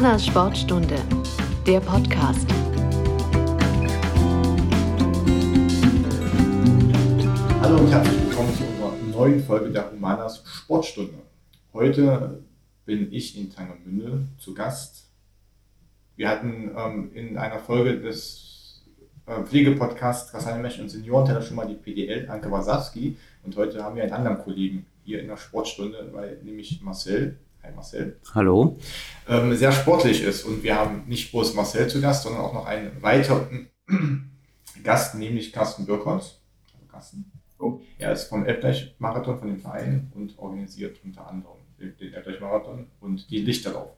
Humanas Sportstunde, der Podcast. Hallo und herzlich willkommen zu unserer neuen Folge der Humanas Sportstunde. Heute bin ich in Tangermünde zu Gast. Wir hatten ähm, in einer Folge des äh, Pflegepodcasts Rassalmech und Seniorenteller schon mal die PDL, Anke Wasowski. Und heute haben wir einen anderen Kollegen hier in der Sportstunde, weil nämlich Marcel Hi Marcel. Hallo. Ähm, sehr sportlich ist. Und wir haben nicht bloß Marcel zu Gast, sondern auch noch einen weiteren Gast, nämlich Carsten Birkholz. Also Carsten. Oh. Er ist vom Elbdeich-Marathon, von dem Verein und organisiert unter anderem den Elbdeich-Marathon und die Lichterlauf.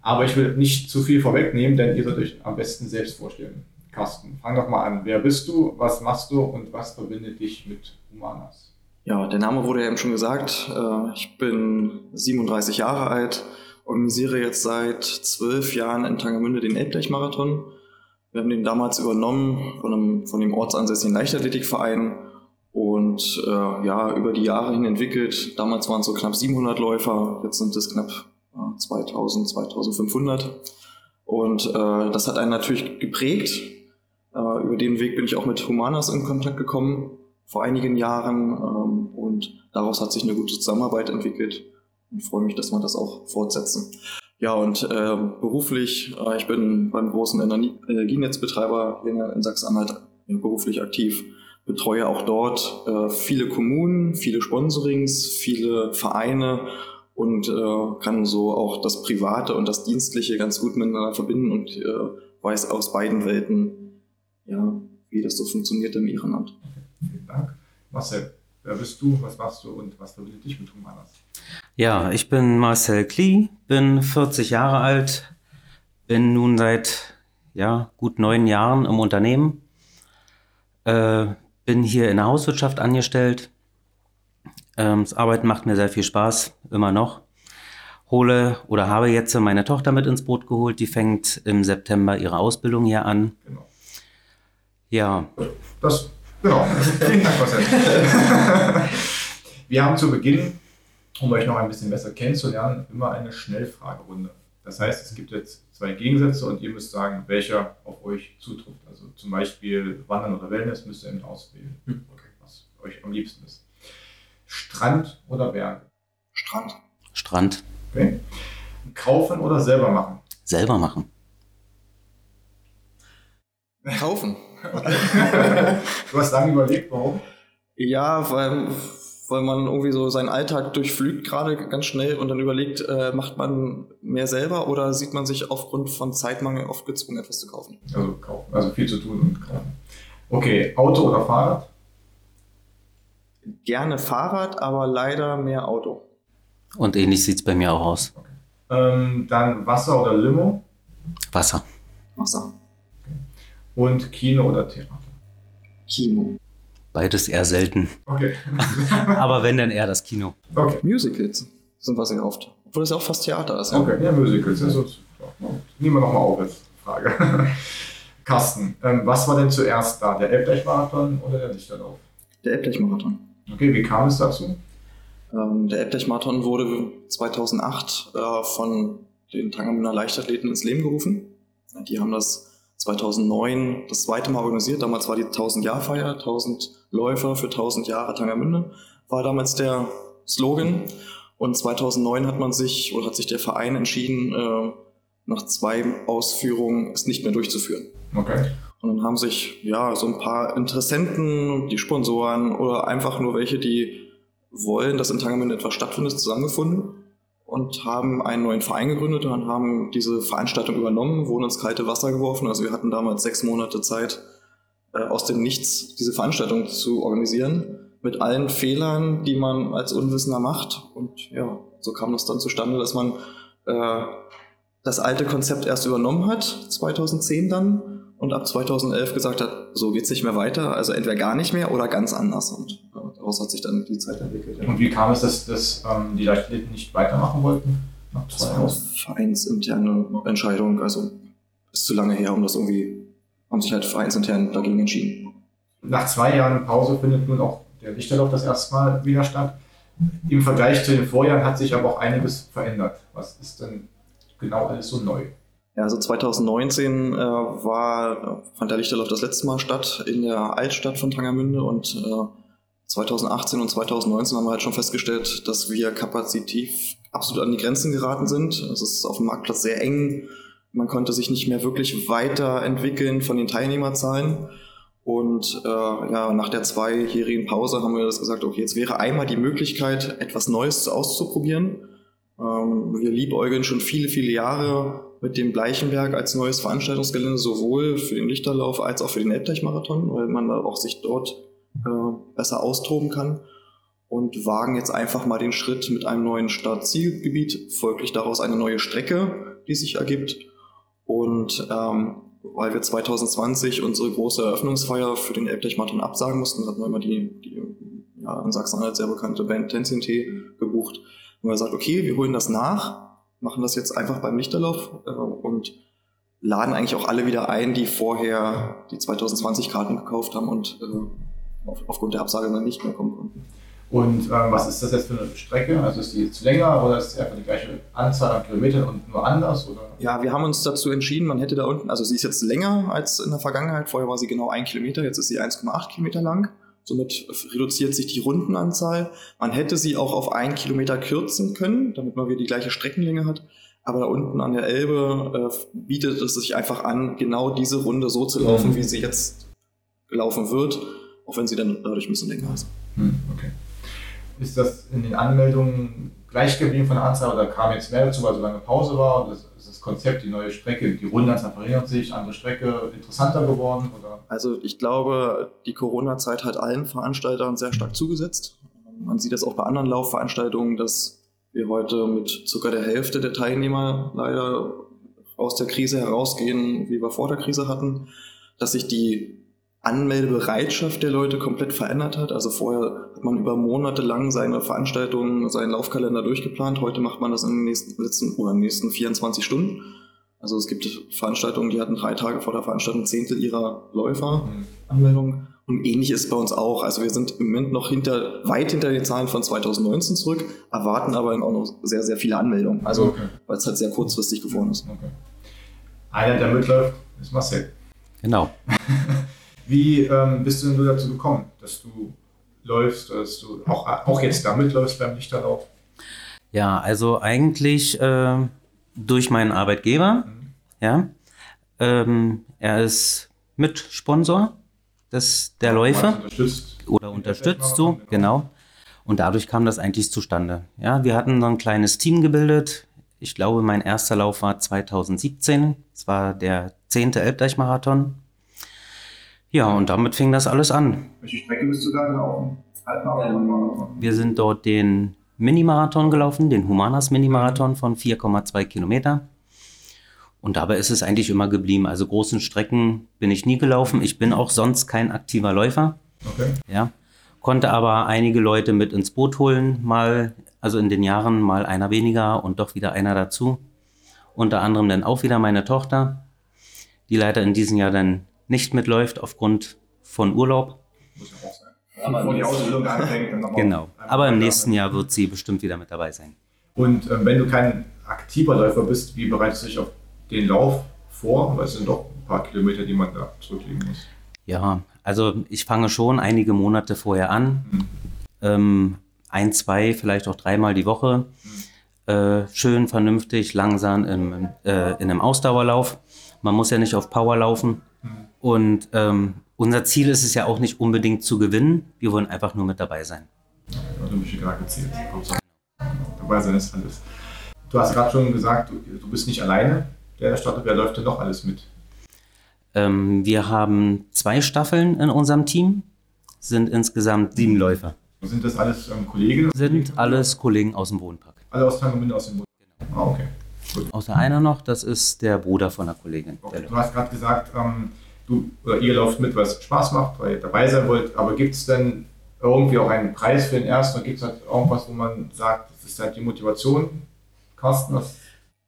Aber ich will nicht zu viel vorwegnehmen, denn ihr sollt euch am besten selbst vorstellen. Carsten, fang doch mal an. Wer bist du, was machst du und was verbindet dich mit Humanas? Ja, der Name wurde ja eben schon gesagt. Äh, ich bin 37 Jahre alt, organisiere jetzt seit zwölf Jahren in Tangermünde den Elbdeich-Marathon. Wir haben den damals übernommen von, einem, von dem ortsansässigen Leichtathletikverein und äh, ja, über die Jahre hin entwickelt. Damals waren es so knapp 700 Läufer, jetzt sind es knapp äh, 2000, 2500. Und äh, das hat einen natürlich geprägt. Äh, über den Weg bin ich auch mit Humanas in Kontakt gekommen vor einigen Jahren ähm, und daraus hat sich eine gute Zusammenarbeit entwickelt und freue mich, dass wir das auch fortsetzen. Ja, und äh, beruflich, äh, ich bin beim großen Energienetzbetreiber hier in Sachsen-Anhalt beruflich aktiv, betreue auch dort äh, viele Kommunen, viele Sponsorings, viele Vereine und äh, kann so auch das Private und das Dienstliche ganz gut miteinander verbinden und äh, weiß aus beiden Welten, ja, wie das so funktioniert im Ehrenamt. Vielen Dank. Marcel, wer bist du, was machst du und was verbindet dich mit Humanas? Ja, ich bin Marcel Klee, bin 40 Jahre alt, bin nun seit ja, gut neun Jahren im Unternehmen, äh, bin hier in der Hauswirtschaft angestellt. Ähm, das Arbeiten macht mir sehr viel Spaß, immer noch. Hole oder habe jetzt meine Tochter mit ins Boot geholt, die fängt im September ihre Ausbildung hier an. Genau. Ja. Das Genau, vielen Dank, Marcel. Wir haben zu Beginn, um euch noch ein bisschen besser kennenzulernen, immer eine Schnellfragerunde. Das heißt, es gibt jetzt zwei Gegensätze und ihr müsst sagen, welcher auf euch zutrifft. Also zum Beispiel Wandern oder Wellness müsst ihr eben auswählen, hm. was euch am liebsten ist. Strand oder Berge? Strand. Strand. Okay. Kaufen oder selber machen? Selber machen. Kaufen. du hast lange überlegt, warum? Ja, weil, weil man irgendwie so seinen Alltag durchflügt gerade ganz schnell und dann überlegt, äh, macht man mehr selber oder sieht man sich aufgrund von Zeitmangel oft gezwungen, etwas zu kaufen? Also kaufen, also viel zu tun und kaufen. Okay, Auto oder Fahrrad? Gerne Fahrrad, aber leider mehr Auto. Und ähnlich sieht es bei mir auch aus. Okay. Ähm, dann Wasser oder Limo? Wasser. Wasser. Und Kino oder Theater? Kino. Beides eher selten. Okay. Aber wenn, dann eher das Kino. Okay. Musicals sind was sehr oft. Obwohl das ja auch fast Theater ist. Ja? Okay, ja, Musicals. Also, nehmen wir nochmal auf als Frage. Carsten, ähm, was war denn zuerst da? Der Elbdeich-Marathon oder der Lichterlauf? Der Elbdeich-Marathon. Okay, wie kam es dazu? Ähm, der Elbdeich-Marathon wurde 2008 äh, von den Tangermünder Leichtathleten ins Leben gerufen. Die haben das 2009 das zweite Mal organisiert. Damals war die 1000-Jahr-Feier, 1000 Läufer für 1000 Jahre Tangermünde, war damals der Slogan. Und 2009 hat man sich oder hat sich der Verein entschieden, äh, nach zwei Ausführungen es nicht mehr durchzuführen. Okay. Und dann haben sich ja so ein paar Interessenten, die Sponsoren oder einfach nur welche, die wollen, dass in Tangermünde etwas stattfindet, zusammengefunden und haben einen neuen Verein gegründet und haben diese Veranstaltung übernommen, wurden ins kalte Wasser geworfen. Also wir hatten damals sechs Monate Zeit, äh, aus dem Nichts diese Veranstaltung zu organisieren, mit allen Fehlern, die man als Unwissender macht. Und ja, so kam das dann zustande, dass man äh, das alte Konzept erst übernommen hat, 2010 dann, und ab 2011 gesagt hat, so geht es nicht mehr weiter, also entweder gar nicht mehr oder ganz anders. Und äh, daraus hat sich dann die Zeit entwickelt. Ja. Und wie kam es, dass, dass ähm, die Leichtathleten nicht weitermachen wollten? Das war eine vereinsinterne Entscheidung, also ist zu lange her, um das irgendwie, haben sich halt vereinsintern dagegen entschieden. Nach zwei Jahren Pause findet nun auch der Lichterlauf das erste Mal wieder statt. Im Vergleich zu den Vorjahren hat sich aber auch einiges verändert. Was ist denn genau alles so neu? Ja, also 2019 äh, war, fand der Lichterlauf das letzte Mal statt in der Altstadt von Tangermünde und äh, 2018 und 2019 haben wir halt schon festgestellt, dass wir kapazitiv absolut an die Grenzen geraten sind. Es ist auf dem Marktplatz sehr eng. Man konnte sich nicht mehr wirklich weiterentwickeln von den Teilnehmerzahlen. Und äh, ja, nach der zweijährigen Pause haben wir das gesagt, okay, jetzt wäre einmal die Möglichkeit, etwas Neues auszuprobieren. Ähm, wir liebäugeln schon viele, viele Jahre mit dem Bleichenberg als neues Veranstaltungsgelände, sowohl für den Lichterlauf als auch für den Elbdeich-Marathon, weil man da auch sich dort äh, besser austoben kann. Und wagen jetzt einfach mal den Schritt mit einem neuen Start-Zielgebiet, folglich daraus eine neue Strecke, die sich ergibt. Und ähm, weil wir 2020 unsere große Eröffnungsfeier für den Elbdeich-Marathon absagen mussten, hatten wir immer die, die ja, in Sachsen-Anhalt sehr bekannte Band Tenzin T gebucht. Und wir gesagt, okay, wir holen das nach, machen das jetzt einfach beim Lichterlauf äh, und laden eigentlich auch alle wieder ein, die vorher die 2020 Karten gekauft haben und äh, auf, aufgrund der Absage dann nicht mehr kommen konnten. Und ähm, was ist das jetzt für eine Strecke? Also ist die jetzt länger oder ist sie einfach die gleiche Anzahl an Kilometern und nur anders? Oder? Ja, wir haben uns dazu entschieden, man hätte da unten, also sie ist jetzt länger als in der Vergangenheit. Vorher war sie genau ein Kilometer, jetzt ist sie 1,8 Kilometer lang. Somit reduziert sich die Rundenanzahl. Man hätte sie auch auf einen Kilometer kürzen können, damit man wieder die gleiche Streckenlänge hat. Aber da unten an der Elbe äh, bietet es sich einfach an, genau diese Runde so zu laufen, mhm. wie sie jetzt gelaufen wird, auch wenn sie dann dadurch ein bisschen länger ist. Mhm, okay. Ist das in den Anmeldungen gleich geblieben von der Anzahl oder kam jetzt mehr dazu, weil so lange Pause war? Und das, das Konzept, die neue Strecke, die Rundenanzahl verringert sich, andere Strecke interessanter geworden? Oder? Also ich glaube, die Corona-Zeit hat allen Veranstaltern sehr stark zugesetzt. Man sieht das auch bei anderen Laufveranstaltungen, dass wir heute mit circa der Hälfte der Teilnehmer leider aus der Krise herausgehen, wie wir vor der Krise hatten, dass sich die Anmeldebereitschaft der Leute komplett verändert hat. Also vorher hat man über Monate lang seine Veranstaltungen, seinen Laufkalender durchgeplant. Heute macht man das in den nächsten, letzten, oder in den nächsten 24 Stunden. Also es gibt Veranstaltungen, die hatten drei Tage vor der Veranstaltung ein Zehntel ihrer Läufer mhm. Anmeldungen. Und ähnlich ist bei uns auch. Also wir sind im Moment noch hinter, weit hinter den Zahlen von 2019 zurück, erwarten aber auch noch sehr, sehr viele Anmeldungen. Also okay. weil es halt sehr kurzfristig geworden ist. Okay. Einer, der mitläuft, ist Marcel. Genau. Wie ähm, bist du denn dazu gekommen, dass du läufst, dass du auch, auch jetzt damit läufst beim Lichterlauf? Ja, also eigentlich äh, durch meinen Arbeitgeber. Mhm. Ja, ähm, er ist Mitsponsor des, der Läufe unterstützt oder unterstützt so, genau. genau. Und dadurch kam das eigentlich zustande. Ja, wir hatten so ein kleines Team gebildet. Ich glaube, mein erster Lauf war 2017. Es war der 10. Elbdeich-Marathon. Ja, und damit fing das alles an. Welche Strecke bist du da gelaufen? Wir sind dort den Mini-Marathon gelaufen, den Humanas Mini-Marathon von 4,2 Kilometer. Und dabei ist es eigentlich immer geblieben. Also großen Strecken bin ich nie gelaufen. Ich bin auch sonst kein aktiver Läufer. Okay. Ja. Konnte aber einige Leute mit ins Boot holen, mal, also in den Jahren mal einer weniger und doch wieder einer dazu. Unter anderem dann auch wieder meine Tochter, die leider in diesem Jahr dann nicht mitläuft aufgrund von Urlaub. Muss ja auch sein. Aber die Ausbildung anfängt, dann Genau. Aber im nächsten Jahr wird sie bestimmt wieder mit dabei sein. Und äh, wenn du kein aktiver Läufer bist, wie bereitest du dich auf den Lauf vor? Weil es sind doch ein paar Kilometer, die man da zurücklegen muss. Ja, also ich fange schon einige Monate vorher an. Mhm. Ähm, ein, zwei, vielleicht auch dreimal die Woche. Mhm. Äh, schön, vernünftig, langsam im, äh, in einem Ausdauerlauf. Man muss ja nicht auf Power laufen. Und ähm, unser Ziel ist es ja auch nicht unbedingt zu gewinnen. Wir wollen einfach nur mit dabei sein. Bist gerade gezählt. Dabei sein ist alles. Du hast gerade schon gesagt, du, bist nicht alleine. Der startet, wer läuft denn noch alles mit? Ähm, wir haben zwei Staffeln in unserem Team, sind insgesamt sieben Läufer. Sind das alles ähm, Kollegen? Sind alles Kollegen aus dem Wohnpark. Alle aus Tangermünde aus dem Wohnpark? Genau. Ah, okay. Gut. Außer einer noch, das ist der Bruder von der Kollegin. Okay. Du hast gerade gesagt, ähm, du oder ihr lauft mit, weil es Spaß macht, weil ihr dabei sein wollt, aber gibt es denn irgendwie auch einen Preis für den ersten oder gibt es halt irgendwas, wo man sagt, das ist halt die Motivation? Carsten, was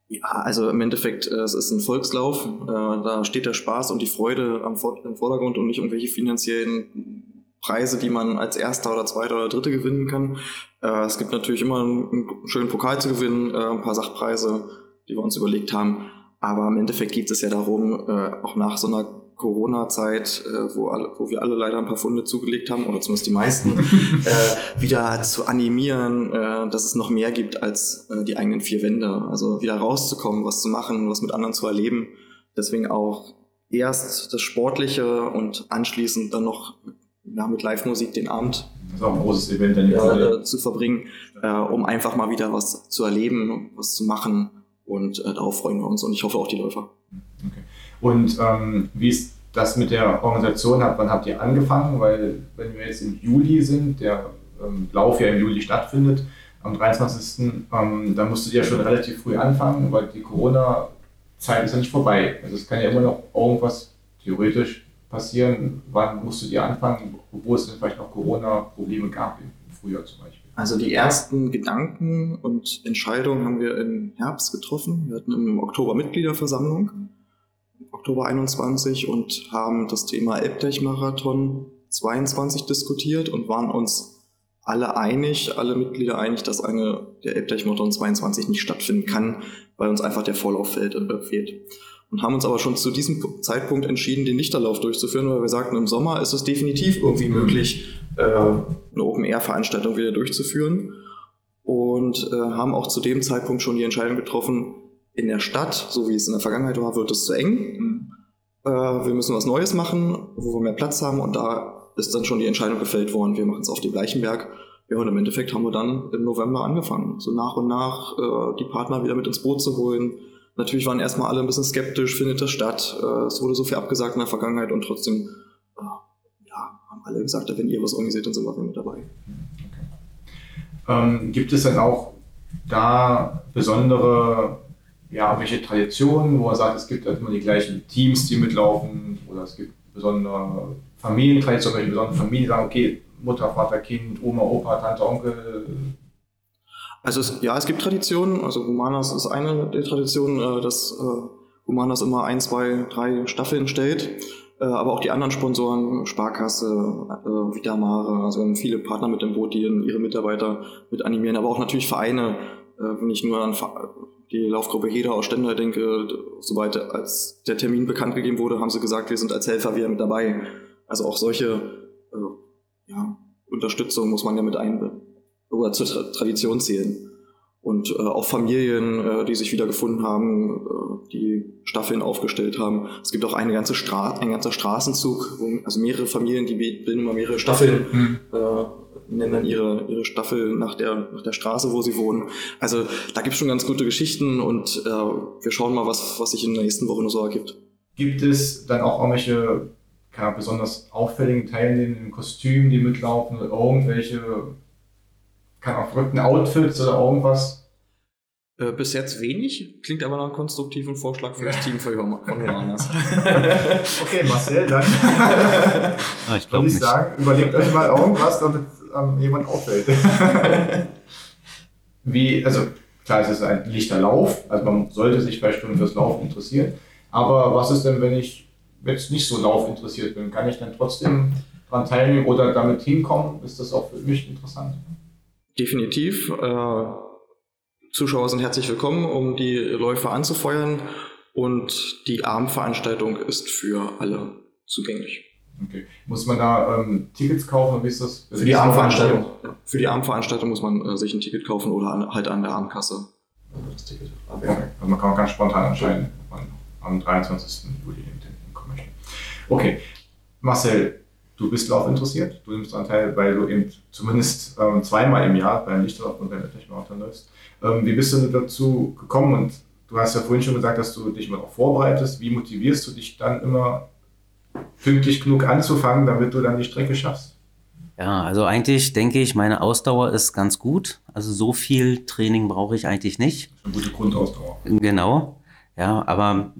ja, also im Endeffekt, äh, es ist ein Volkslauf. Äh, da steht der Spaß und die Freude im Vordergrund und nicht irgendwelche finanziellen Preise, die man als Erster oder Zweiter oder Dritter gewinnen kann. Äh, es gibt natürlich immer einen schönen Pokal zu gewinnen, ein paar Sachpreise die wir uns überlegt haben. Aber im Endeffekt geht es ja darum, auch nach so einer Corona-Zeit, äh, wo, alle, wo wir alle leider ein paar Funde zugelegt haben, oder zumindest die meisten, äh, wieder zu animieren, äh, dass es noch mehr gibt als äh, die eigenen vier Wände. Also wieder rauszukommen, was zu machen, was mit anderen zu erleben. Deswegen auch erst das Sportliche und anschließend dann noch ja, mit Live-Musik den Abend das ein großes Event dann ja, äh, zu verbringen, äh, um einfach mal wieder was zu erleben, was zu machen und äh, darauf freuen wir uns und ich hoffe auch die Läufer. Und ähm, wie ist das mit der Organisation? Wann habt ihr angefangen? Weil wenn wir jetzt im Juli sind, der ähm, Lauf ja im Juli stattfindet, am 23. Ähm, da musstet ihr ja schon relativ früh anfangen, weil die Corona-Zeit ist ja nicht vorbei. Also es kann ja immer noch irgendwas theoretisch passieren. Wann musstet ihr anfangen, wo es denn vielleicht noch Corona-Probleme gab im Frühjahr zum Beispiel? Also die ersten Gedanken und Entscheidungen haben wir im Herbst getroffen. Wir hatten im Oktober Mitgliederversammlung, Oktober 21, und haben das Thema Elbtech-Marathon 22 diskutiert und waren uns alle einig, alle Mitglieder einig, dass eine der Elbtech-Marathon 22 nicht stattfinden kann, weil uns einfach der Vorlauf fehlt. Äh, und haben uns aber schon zu diesem Zeitpunkt entschieden, den Lichterlauf durchzuführen, weil wir sagten, im Sommer ist es definitiv irgendwie möglich, äh, eine Open-Air-Veranstaltung wieder durchzuführen und äh, haben auch zu dem Zeitpunkt schon die Entscheidung getroffen, in der Stadt, so wie es in der Vergangenheit war, wird es zu eng. Mhm. Äh, wir müssen was Neues machen, wo wir mehr Platz haben und da ist dann schon die Entscheidung gefällt worden, wir machen es auf dem Bleichenberg. Ja, und im Endeffekt haben wir dann im November angefangen, so nach und nach äh, die Partner wieder mit ins Boot zu holen, Natürlich waren erstmal alle ein bisschen skeptisch, findet das statt? Äh, es wurde so viel abgesagt in der Vergangenheit und trotzdem äh, ja, haben alle gesagt, wenn ihr was organisiert, dann sind wir mit dabei. Okay. Ähm, gibt es dann auch da besondere, ja, welche Traditionen, wo er sagt, es gibt halt immer die gleichen Teams, die mitlaufen oder es gibt besondere Familientraditionen, welche besondere Familien sagen, okay, Mutter, Vater, Kind, Oma, Opa, Tante, Onkel, also es, ja, es gibt Traditionen. Also Humanas ist eine der Traditionen, äh, dass äh, Humanas immer ein, zwei, drei Staffeln stellt. Äh, aber auch die anderen Sponsoren, Sparkasse, äh, Vitamare, also wir haben viele Partner mit dem Boot, die ihre Mitarbeiter mit animieren, aber auch natürlich Vereine. Äh, wenn ich nur an die Laufgruppe Heder aus Stendal denke, sobald als der Termin bekannt gegeben wurde, haben sie gesagt, wir sind als Helfer wieder mit dabei. Also auch solche äh, ja, Unterstützung muss man ja mit einbinden oder zur Tra Tradition zählen. Und äh, auch Familien, äh, die sich wieder gefunden haben, äh, die Staffeln aufgestellt haben. Es gibt auch eine ganze Stra ein ganzer Straßenzug, wo, also mehrere Familien, die bilden immer mehrere Staffeln, mhm. äh, nennen dann ihre, ihre Staffel nach der, nach der Straße, wo sie wohnen. Also da gibt es schon ganz gute Geschichten und äh, wir schauen mal, was, was sich in der nächsten Woche noch so ergibt. Gibt es dann auch irgendwelche keine besonders auffälligen Teilnehmer im Kostüm, die mitlaufen oder irgendwelche keine Ahnung, verrückten Outfits oder irgendwas? Äh, bis jetzt wenig, klingt aber nach einem konstruktiven Vorschlag für das Team von Johannes. okay, Marcel, dann ah, ich würde ich sagen, überlegt euch mal irgendwas, damit ähm, jemand auffällt. Wie, also klar, es ist ein lichter Lauf, also man sollte sich bei Stunden fürs Laufen interessieren, aber was ist denn, wenn ich jetzt nicht so laufinteressiert bin? Kann ich dann trotzdem daran teilnehmen oder damit hinkommen? Ist das auch für mich interessant? Definitiv. Äh, Zuschauer sind herzlich willkommen, um die Läufe anzufeuern und die Abendveranstaltung ist für alle zugänglich. Okay. Muss man da ähm, Tickets kaufen? Wie ist das? Für die Abendveranstaltung. Für die Abendveranstaltung muss man äh, sich ein Ticket kaufen oder an, halt an der Abendkasse das Ticket Okay. Also man kann auch ganz spontan entscheiden, ob man am 23. Juli kommen möchte. Okay. Marcel, du bist laufinteressiert, du nimmst daran teil, weil du eben zumindest ähm, zweimal im Jahr beim Lichterlauf und beim Marathon läufst. Ähm, wie bist du dazu gekommen? Und du hast ja vorhin schon gesagt, dass du dich immer auch vorbereitest. Wie motivierst du dich dann immer pünktlich genug anzufangen, damit du dann die Strecke schaffst? Ja, also eigentlich denke ich, meine Ausdauer ist ganz gut. Also so viel Training brauche ich eigentlich nicht. Eine gute Grundausdauer. Genau. Ja, aber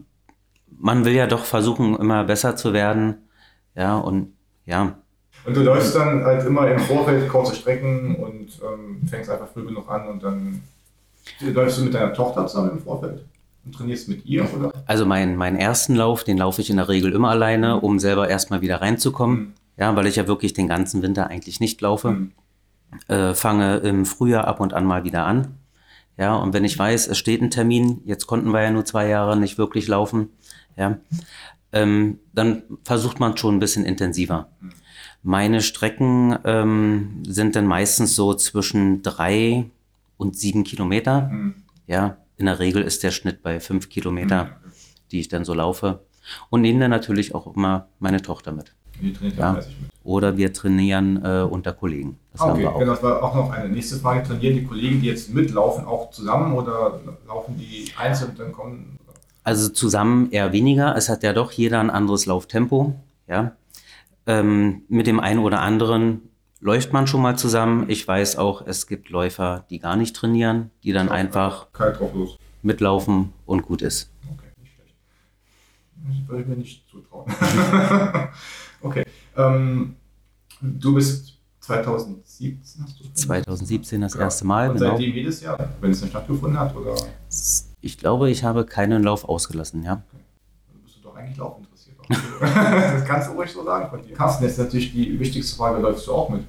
man will ja doch versuchen, immer besser zu werden. Ja, und ja. Und du läufst dann halt immer im Vorfeld kurze Strecken und ähm, fängst einfach früh genug an und dann läufst du mit deiner Tochter zusammen im Vorfeld und trainierst mit ihr, oder? Also mein, meinen ersten Lauf, den laufe ich in der Regel immer alleine, um selber erstmal wieder reinzukommen. Mhm. Ja, weil ich ja wirklich den ganzen Winter eigentlich nicht laufe. Mhm. Äh, fange im Frühjahr ab und an mal wieder an. Ja, und wenn ich weiß, es steht ein Termin, jetzt konnten wir ja nur zwei Jahre nicht wirklich laufen, ja, ähm, dann versucht man schon ein bisschen intensiver. Meine Strecken ähm, sind dann meistens so zwischen drei und sieben Kilometer. Mhm. Ja, in der Regel ist der Schnitt bei fünf Kilometer, mhm. die ich dann so laufe. Und nehme dann natürlich auch immer meine Tochter mit. Die trainiert ja. mit. Oder wir trainieren äh, unter Kollegen. Das ah, okay, genau, das war auch noch eine nächste Frage. Trainieren die Kollegen, die jetzt mitlaufen, auch zusammen oder laufen die einzeln und dann kommen? Also zusammen eher weniger. Es hat ja doch jeder ein anderes Lauftempo. Ja. Ähm, mit dem einen oder anderen läuft man schon mal zusammen. Ich weiß auch, es gibt Läufer, die gar nicht trainieren, die dann einfach mitlaufen und gut ist. Okay, nicht schlecht. Das würde ich mir nicht zutrauen. okay. Ähm, du bist 2017 hast du 2017 das erste Mal. Und genau. seitdem jedes Jahr, wenn es dann stattgefunden hat? Oder? Ich glaube, ich habe keinen Lauf ausgelassen, ja. Okay. Dann bist du doch eigentlich Lauf interessiert. das kannst du ruhig so sagen von dir. Carsten, jetzt natürlich die wichtigste Frage, läufst du auch mit?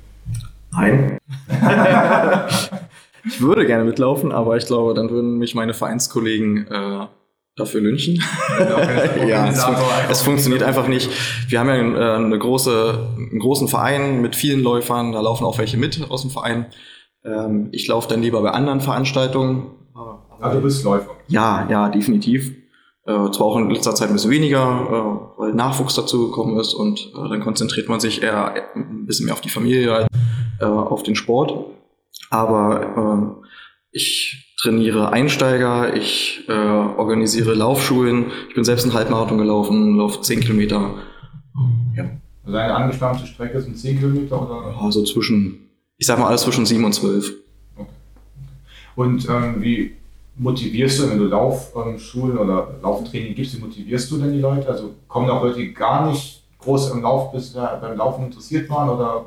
Nein. ich würde gerne mitlaufen, aber ich glaube, dann würden mich meine Vereinskollegen äh, dafür lynchen. ja, es, fun es, funktioniert einfach nicht. Wir haben ja äh, eine große, einen großen Verein mit vielen Läufern, da laufen auch welche mit aus dem Verein. Ähm, ich laufe dann lieber bei anderen Veranstaltungen. Also du bist Läufer? Ja, ja, definitiv. Äh, zwar auch in letzter Zeit ein bisschen weniger, äh, weil Nachwuchs dazu gekommen ist und äh, dann konzentriert man sich eher ein bisschen mehr auf die Familie, äh, auf den Sport. Aber äh, ich trainiere Einsteiger, ich äh, organisiere Laufschulen. Ich bin selbst einen Halbmarathon gelaufen, laufe 10 Kilometer. Ja. Also eine angestammte Strecke sind 10 Kilometer oder? Ja, so zwischen, ich sag mal alles zwischen 7 und 12. Okay. Und ähm, wie motivierst du, wenn du Laufschulen oder Lauftraining gibst, wie motivierst du denn die Leute? Also kommen auch Leute, die gar nicht groß im Lauf bisher beim Laufen interessiert waren oder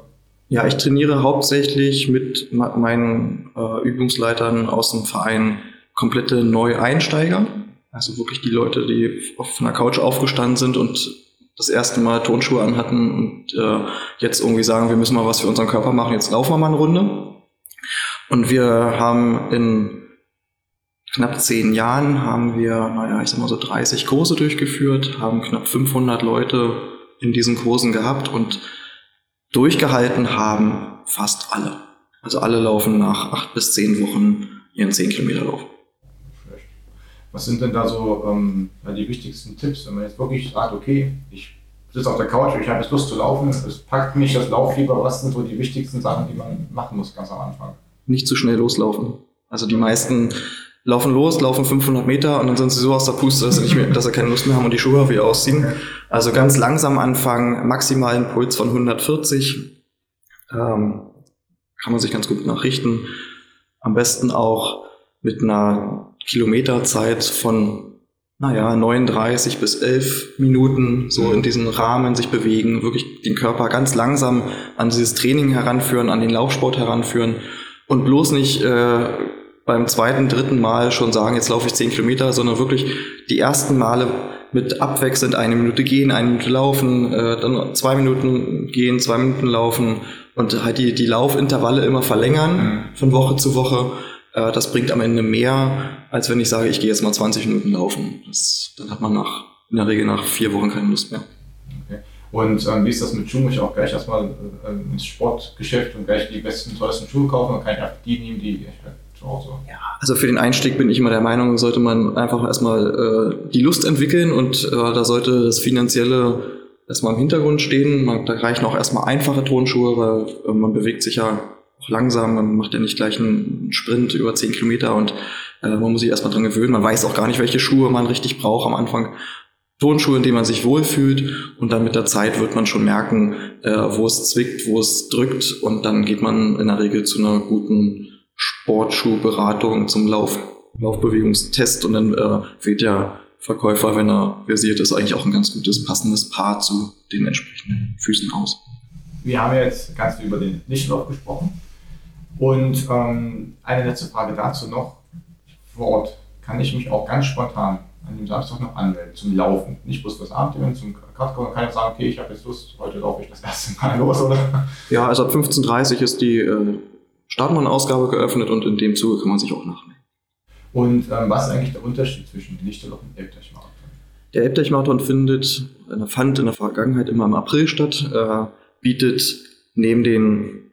ja, ich trainiere hauptsächlich mit meinen äh, Übungsleitern aus dem Verein komplette Neueinsteiger. Also wirklich die Leute, die auf einer Couch aufgestanden sind und das erste Mal Tonschuhe anhatten und äh, jetzt irgendwie sagen, wir müssen mal was für unseren Körper machen, jetzt laufen wir mal eine Runde. Und wir haben in knapp zehn Jahren haben wir, naja, ich sag mal so 30 Kurse durchgeführt, haben knapp 500 Leute in diesen Kursen gehabt und Durchgehalten haben fast alle. Also alle laufen nach acht bis zehn Wochen ihren zehn Kilometer Lauf. Was sind denn da so ähm, die wichtigsten Tipps, wenn man jetzt wirklich sagt, okay, ich sitze auf der Couch, ich habe jetzt Lust zu laufen, es packt mich das Lauffieber, was sind so die wichtigsten Sachen, die man machen muss ganz am Anfang? Nicht zu schnell loslaufen. Also die meisten laufen los, laufen 500 Meter und dann sind sie so aus der Puste, dass sie, nicht mehr, dass sie keine Lust mehr haben und die Schuhe wieder ausziehen. Also ganz langsam anfangen, maximalen Puls von 140. Ähm, kann man sich ganz gut nachrichten. Am besten auch mit einer Kilometerzeit von, naja, 39 bis 11 Minuten, so in diesen Rahmen sich bewegen, wirklich den Körper ganz langsam an dieses Training heranführen, an den Laufsport heranführen und bloß nicht äh, beim zweiten, dritten Mal schon sagen, jetzt laufe ich zehn Kilometer, sondern wirklich die ersten Male mit abwechselnd eine Minute gehen, eine Minute laufen, äh, dann zwei Minuten gehen, zwei Minuten laufen und halt die, die Laufintervalle immer verlängern mhm. von Woche zu Woche. Äh, das bringt am Ende mehr, als wenn ich sage, ich gehe jetzt mal 20 Minuten laufen. Das, dann hat man nach, in der Regel nach vier Wochen keine Lust mehr. Okay. Und ähm, wie ist das mit Schuhen? Ich auch gleich erstmal äh, ins Sportgeschäft und gleich die besten, tollsten Schuhe kaufen. Dann kann ich einfach die nehmen, die ich Ja, also für den Einstieg bin ich immer der Meinung, sollte man einfach erstmal äh, die Lust entwickeln und äh, da sollte das Finanzielle erstmal im Hintergrund stehen. Man, da reichen auch erstmal einfache Tonschuhe, weil äh, man bewegt sich ja auch langsam, man macht ja nicht gleich einen Sprint über 10 Kilometer und äh, man muss sich erstmal dran gewöhnen. Man weiß auch gar nicht, welche Schuhe man richtig braucht am Anfang. Tonschuhe, in denen man sich wohlfühlt und dann mit der Zeit wird man schon merken, äh, wo es zwickt, wo es drückt und dann geht man in der Regel zu einer guten Sportschuhberatung zum Lauf, Laufbewegungstest und dann äh, wählt der Verkäufer, wenn er versiert ist, eigentlich auch ein ganz gutes passendes Paar zu den entsprechenden Füßen aus. Wir haben jetzt ganz viel über den Nichtlauf gesprochen. Und ähm, eine letzte Frage dazu noch. Vor Ort kann ich mich auch ganz spontan an dem Samstag noch anmelden zum Laufen. Nicht bloß das Abendevent, zum Kraftkorn. kann ich sagen, okay, ich habe jetzt Lust, heute laufe ich das erste Mal los, oder? Ja, also ab 15.30 Uhr ist die äh, Startmann-Ausgabe geöffnet und in dem Zuge kann man sich auch nachmelden. Und ähm, was ist eigentlich der Unterschied zwischen Lichterloch und Elbdeich-Marathon? Der Elbdeich-Marathon findet, fand in der Vergangenheit immer im April statt, äh, bietet neben den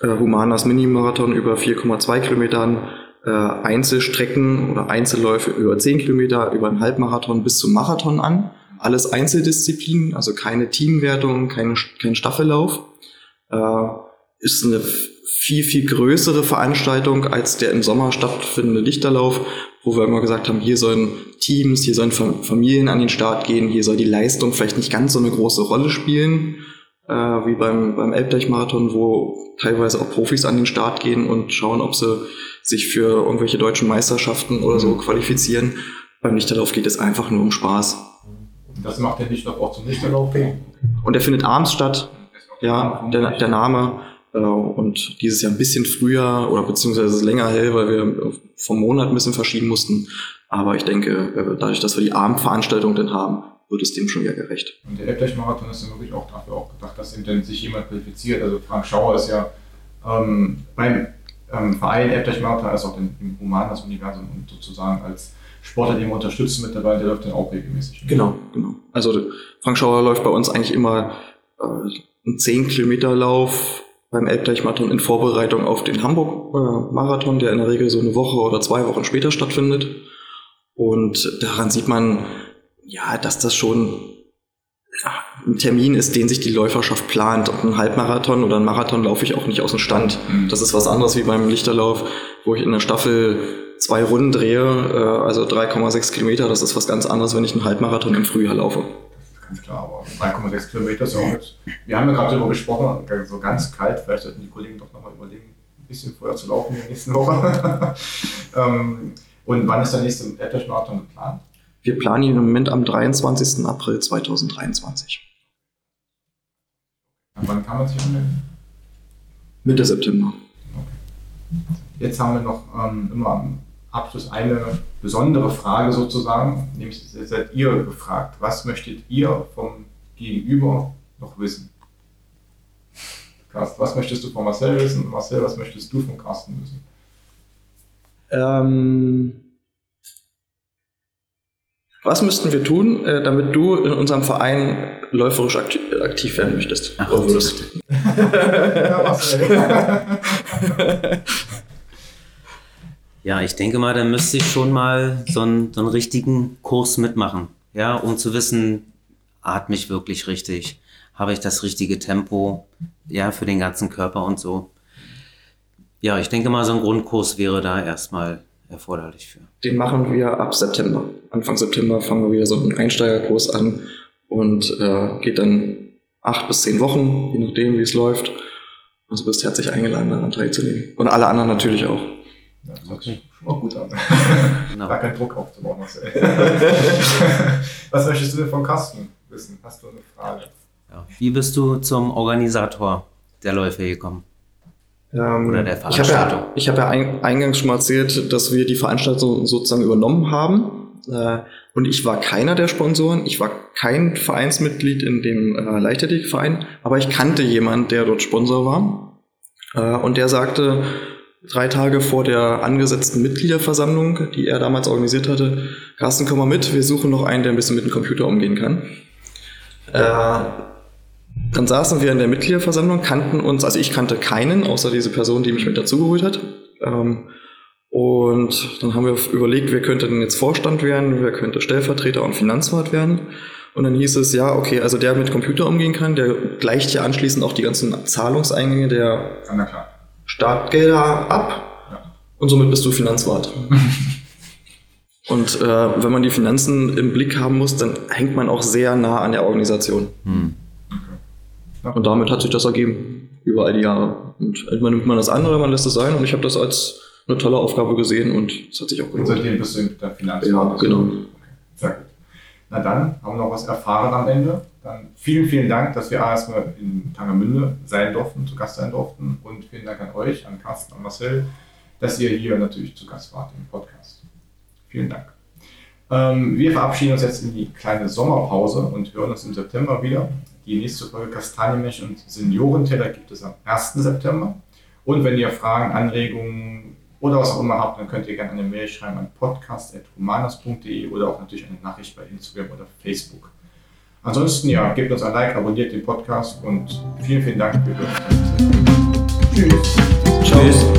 äh, Humanas Mini-Marathon über 4,2 Kilometern äh, Einzelstrecken oder Einzelläufe über 10 Kilometer, über einen Halbmarathon bis zum Marathon an. Alles Einzeldisziplinen, also keine Teamwertung, keine, kein Staffellauf. Äh, ist eine viel, viel größere Veranstaltung als der im Sommer stattfindende Lichterlauf, wo wir immer gesagt haben, hier sollen Teams, hier sollen Familien an den Start gehen, hier soll die Leistung vielleicht nicht ganz so eine große Rolle spielen, äh, wie beim, beim Elbdeich-Marathon, wo teilweise auch Profis an den Start gehen und schauen, ob sie sich für irgendwelche deutschen Meisterschaften oder so qualifizieren. Beim Lichterlauf geht es einfach nur um Spaß. Das macht der Lichterlauf auch zum Lichterlauf. Und der findet abends statt. Ja, der, der Name. Äh, und dieses Jahr ein bisschen früher oder beziehungsweise länger hell, weil wir vom Monat ein bisschen verschieben mussten. Aber ich denke, äh, dadurch, dass wir die Abendveranstaltung dann haben, wird es dem schon wieder gerecht. Und der Elbdeich-Marathon ist dann wirklich auch dafür auch gedacht, dass eben sich jemand qualifiziert. Also Frank Schauer ist ja ähm, beim ähm, Verein Elbdeich-Marathon als auch im, im Humanas-Universum und sozusagen als Sportler, den wir unterstützen mit dabei, der läuft dann auch regelmäßig. Genau, genau. Also Frank Schauer läuft bei uns eigentlich immer äh, einen 10-Kilometer-Lauf beim Elbdeich-Marathon in Vorbereitung auf den Hamburg-Marathon, der in der Regel so eine Woche oder zwei Wochen später stattfindet. Und daran sieht man, ja, dass das schon ein Termin ist, den sich die Läuferschaft plant. Und ein Halbmarathon oder ein Marathon laufe ich auch nicht aus dem Stand. Mhm. Das ist was anderes wie beim Lichterlauf, wo ich in der Staffel zwei Runden drehe, äh, also 3,6 Kilometer. Das ist was ganz anderes, wenn ich einen Halbmarathon im Frühjahr laufe. Ganz klar, aber 3,6 Kilometer ist auch jetzt. Wir haben ja gerade darüber gesprochen, so ganz kalt, vielleicht sollten die Kollegen doch nochmal überlegen, ein bisschen vorher zu laufen in der nächsten Woche. Ähm, und wann ist der nächste Erdbeermarathon geplant? Wir planen ihn im Moment am 23. April 2023. Und wann kann man sich anmelden? Mitte September. Okay. Jetzt haben wir noch ähm, immer am Abschluss eine besondere Frage sozusagen, nämlich seid ihr gefragt, was möchtet ihr vom Gegenüber noch wissen? Carsten, was möchtest du von Marcel wissen? Marcel, was möchtest du von Carsten wissen? Ähm, was müssten wir tun, äh, damit du in unserem Verein läuferisch aktiv, aktiv werden möchtest? Ach, würdest? ja, was, ja, ich denke mal, da müsste ich schon mal so einen, so einen richtigen Kurs mitmachen, ja, um zu wissen, atme ich wirklich richtig, habe ich das richtige Tempo, ja, für den ganzen Körper und so. Ja, ich denke mal, so ein Grundkurs wäre da erstmal erforderlich für. Den machen wir ab September. Anfang September fangen wir wieder so einen Einsteigerkurs an und äh, geht dann acht bis zehn Wochen, je nachdem, wie es läuft. Also bist herzlich eingeladen, daran teilzunehmen. Und alle anderen natürlich auch. Ja, das hört sich schon mal gut an. Genau. Gar keinen Druck aufzubauen, Marcel. Was möchtest du denn von Carsten wissen? Hast du eine Frage? Ja. Wie bist du zum Organisator der Läufe gekommen? Ähm, Oder der Veranstaltung. Ich habe ja, hab ja eingangs schon mal erzählt, dass wir die Veranstaltung sozusagen übernommen haben. Äh, und ich war keiner der Sponsoren. Ich war kein Vereinsmitglied in dem äh, Leichtathletikverein, aber ich kannte jemanden, der dort Sponsor war. Äh, und der sagte, drei Tage vor der angesetzten Mitgliederversammlung, die er damals organisiert hatte, Carsten, komm mal mit, wir suchen noch einen, der ein bisschen mit dem Computer umgehen kann. Äh, dann saßen wir in der Mitgliederversammlung, kannten uns, also ich kannte keinen, außer diese Person, die mich mit dazugeholt hat. Ähm, und dann haben wir überlegt, wer könnte denn jetzt Vorstand werden, wer könnte Stellvertreter und Finanzwart werden. Und dann hieß es, ja, okay, also der mit Computer umgehen kann, der gleicht ja anschließend auch die ganzen Zahlungseingänge der Startgelder ab. Ja. Und somit bist du Finanzwart. und äh, wenn man die Finanzen im Blick haben muss, dann hängt man auch sehr nah an der Organisation. Hm. Und damit hat sich das ergeben über all die Jahre. Und man nimmt man das andere, man lässt es sein und ich habe das als eine tolle Aufgabe gesehen und es hat sich auch gelohnt. Und seitdem bist du in der Finanzmarkt. Ja, genau. Okay. Sehr gut. Na dann haben wir noch was erfahren am Ende. Dann vielen, vielen Dank, dass wir erstmal in Tangermünde sein durften, zu Gast sein durften. Und vielen Dank an euch, an Carsten und Marcel, dass ihr hier natürlich zu Gast wart im Podcast. Vielen Dank. Ähm, wir verabschieden uns jetzt in die kleine Sommerpause und hören uns im September wieder. Die nächste Folge Kastanienmilch und Seniorenteller gibt es am 1. September. Und wenn ihr Fragen, Anregungen, oder was auch immer habt, dann könnt ihr gerne eine Mail schreiben an podcast.humanas.de oder auch natürlich eine Nachricht bei Instagram oder Facebook. Ansonsten, ja, gebt uns ein Like, abonniert den Podcast und vielen, vielen Dank für Tschüss. Tschüss.